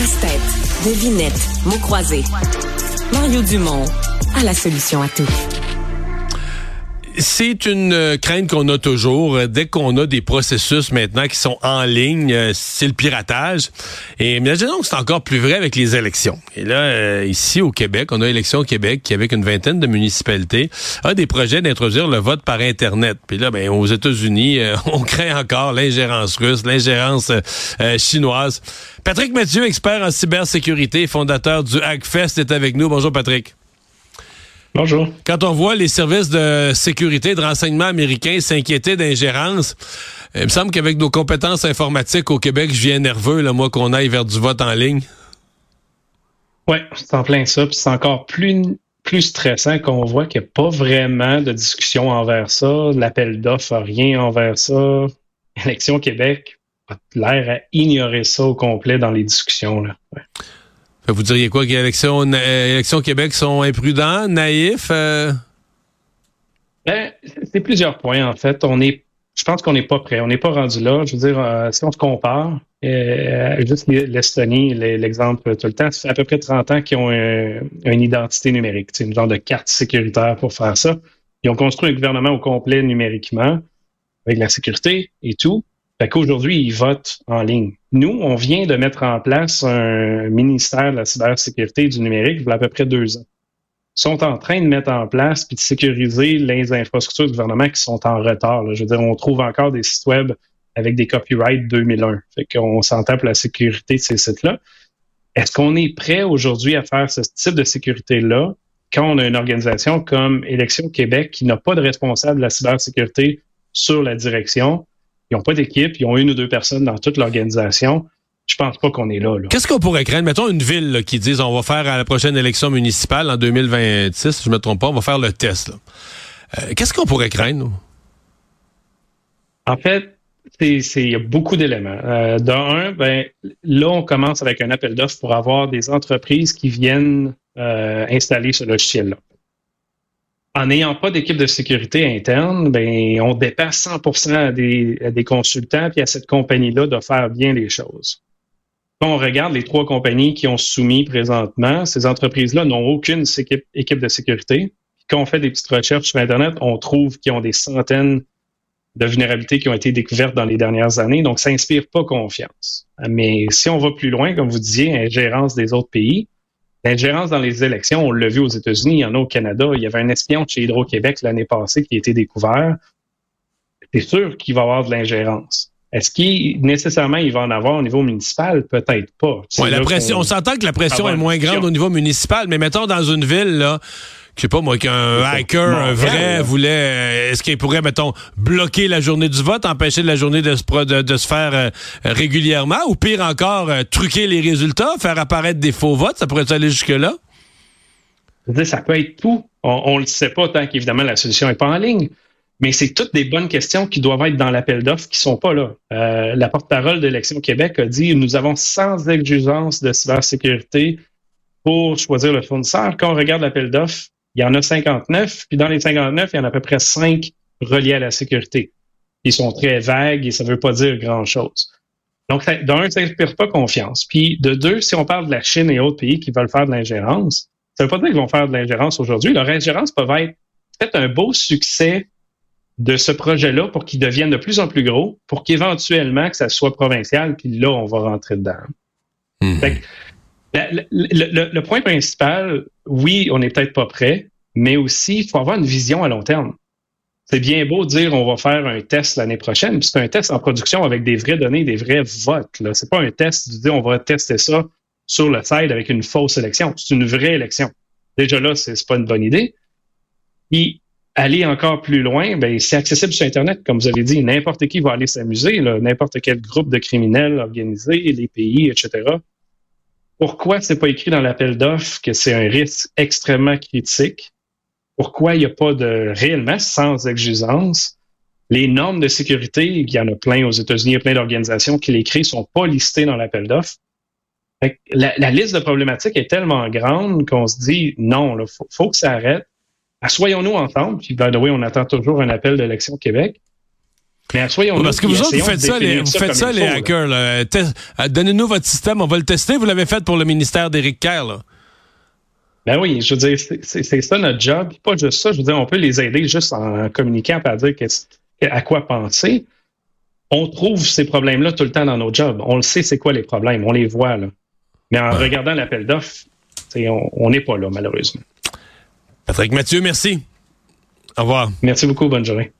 Casse-tête, devinette, mots croisés. Mario Dumont a la solution à tout. C'est une euh, crainte qu'on a toujours. Euh, dès qu'on a des processus maintenant qui sont en ligne, euh, c'est le piratage. Et imaginons que c'est encore plus vrai avec les élections. Et là, ici au Québec, on a élection au Québec qui, avec une vingtaine de municipalités, a des projets d'introduire le vote par Internet. Puis là, ben, aux États-Unis, on craint encore l'ingérence russe, l'ingérence chinoise. Patrick Mathieu, expert en cybersécurité, fondateur du Hackfest, est avec nous. Bonjour Patrick. Bonjour. Quand on voit les services de sécurité et de renseignement américains s'inquiéter d'ingérence, il me semble qu'avec nos compétences informatiques au Québec, je viens nerveux, là, moi, qu'on aille vers du vote en ligne. Oui, c'est en plein ça. Puis c'est encore plus, plus stressant qu'on voit qu'il n'y a pas vraiment de discussion envers ça. L'appel d'offres n'a rien envers ça. Élection Québec a l'air à ignorer ça au complet dans les discussions. Là. Vous diriez quoi que les élections, Québec sont imprudents, naïfs? Euh? Ben, c'est plusieurs points, en fait. On est, je pense qu'on n'est pas prêt. On n'est pas rendu là. Je veux dire, euh, si on se compare, euh, juste l'Estonie, l'exemple tout le temps, ça fait à peu près 30 ans qu'ils ont une identité numérique, une genre de carte sécuritaire pour faire ça. Ils ont construit un gouvernement au complet numériquement, avec la sécurité et tout. Fait qu'aujourd'hui, ils votent en ligne. Nous, on vient de mettre en place un ministère de la cybersécurité et du numérique il y a à peu près deux ans. Ils sont en train de mettre en place puis de sécuriser les infrastructures du gouvernement qui sont en retard. Je veux dire, on trouve encore des sites web avec des copyrights 2001. Fait qu'on s'entend pour la sécurité de ces sites-là. Est-ce qu'on est prêt aujourd'hui à faire ce type de sécurité-là quand on a une organisation comme Élection Québec qui n'a pas de responsable de la cybersécurité sur la direction? Ils n'ont pas d'équipe, ils ont une ou deux personnes dans toute l'organisation. Je pense pas qu'on est là. Qu'est-ce qu'on pourrait craindre? Mettons une ville qui dise on va faire à la prochaine élection municipale en 2026, si je me trompe pas, on va faire le test. Euh, qu'est-ce qu'on pourrait craindre? En fait, il y a beaucoup d'éléments. Euh, D'un, ben, là, on commence avec un appel d'offres pour avoir des entreprises qui viennent euh, installer ce logiciel-là en n'ayant pas d'équipe de sécurité interne, ben, on dépasse 100 à des, des consultants puis à cette compagnie-là de faire bien les choses. Quand on regarde les trois compagnies qui ont soumis présentement, ces entreprises-là n'ont aucune équipe, équipe de sécurité. Quand on fait des petites recherches sur Internet, on trouve qu'ils ont des centaines de vulnérabilités qui ont été découvertes dans les dernières années. Donc, ça inspire pas confiance. Mais si on va plus loin, comme vous disiez, ingérence des autres pays, L'ingérence dans les élections, on l'a vu aux États-Unis, il y en a au Canada. Il y avait un espion de chez Hydro-Québec l'année passée qui a été découvert. C'est sûr qu'il va y avoir de l'ingérence. Est-ce qu'il nécessairement il va en avoir au niveau municipal? Peut-être pas. la pression, on, s'entend que la pression est moins grande au niveau municipal, mais mettons dans une ville, là, je sais pas moi, qu'un hacker un vrai voulait, euh, est-ce qu'il pourrait, mettons, bloquer la journée du vote, empêcher la journée de se, de, se faire euh, régulièrement, ou pire encore, euh, truquer les résultats, faire apparaître des faux votes, ça pourrait aller jusque-là? Ça peut être tout. On ne le sait pas tant qu'évidemment la solution n'est pas en ligne. Mais c'est toutes des bonnes questions qui doivent être dans l'appel d'offres qui sont pas là. la porte-parole d'Élection Québec a dit nous avons sans exigence de cybersécurité pour choisir le fournisseur. Quand on regarde l'appel d'offres, il y en a 59, puis dans les 59, il y en a à peu près 5 reliés à la sécurité. Ils sont très vagues et ça ne veut pas dire grand-chose. Donc, d'un, ça n'inspire pas confiance. Puis, de deux, si on parle de la Chine et autres pays qui veulent faire de l'ingérence, ça ne veut pas dire qu'ils vont faire de l'ingérence aujourd'hui. Leur ingérence peut être peut-être un beau succès de ce projet-là pour qu'il devienne de plus en plus gros, pour qu'éventuellement que ça soit provincial, puis là, on va rentrer dedans. Mmh. Le, le, point principal, oui, on n'est peut-être pas prêt, mais aussi, il faut avoir une vision à long terme. C'est bien beau de dire on va faire un test l'année prochaine, puis c'est un test en production avec des vraies données, des vrais votes. Ce n'est pas un test de dire on va tester ça sur le site avec une fausse élection. C'est une vraie élection. Déjà là, c'est pas une bonne idée. Puis aller encore plus loin, ben, c'est accessible sur Internet, comme vous avez dit. N'importe qui va aller s'amuser, n'importe quel groupe de criminels organisés, les pays, etc. Pourquoi c'est pas écrit dans l'appel d'offres que c'est un risque extrêmement critique? Pourquoi il n'y a pas de réellement sans exigence? Les normes de sécurité, il y en a plein aux États-Unis, il y a plein d'organisations qui les créent, sont pas listées dans l'appel d'offres. La, liste de problématiques est tellement grande qu'on se dit non, il faut, que ça arrête. Assoyons-nous ensemble. Puis, by the on attend toujours un appel d'élection Québec Mais soyons Parce que vous autres, vous faites ça, les, vous faites ça, les hackers. Euh, donnez-nous votre système, on va le tester. Vous l'avez fait pour le ministère d'Éric Kerr. Là. Ben oui, je veux dire, c'est ça notre job. Pas juste ça, je veux dire, on peut les aider juste en communiquant, à dire à quoi penser. On trouve ces problèmes-là tout le temps dans nos jobs. On le sait, c'est quoi les problèmes, on les voit. Là. Mais en regardant l'appel d'offres, on n'est pas là, malheureusement. Patrick Mathieu, merci. Au revoir. Merci beaucoup. Bonne journée.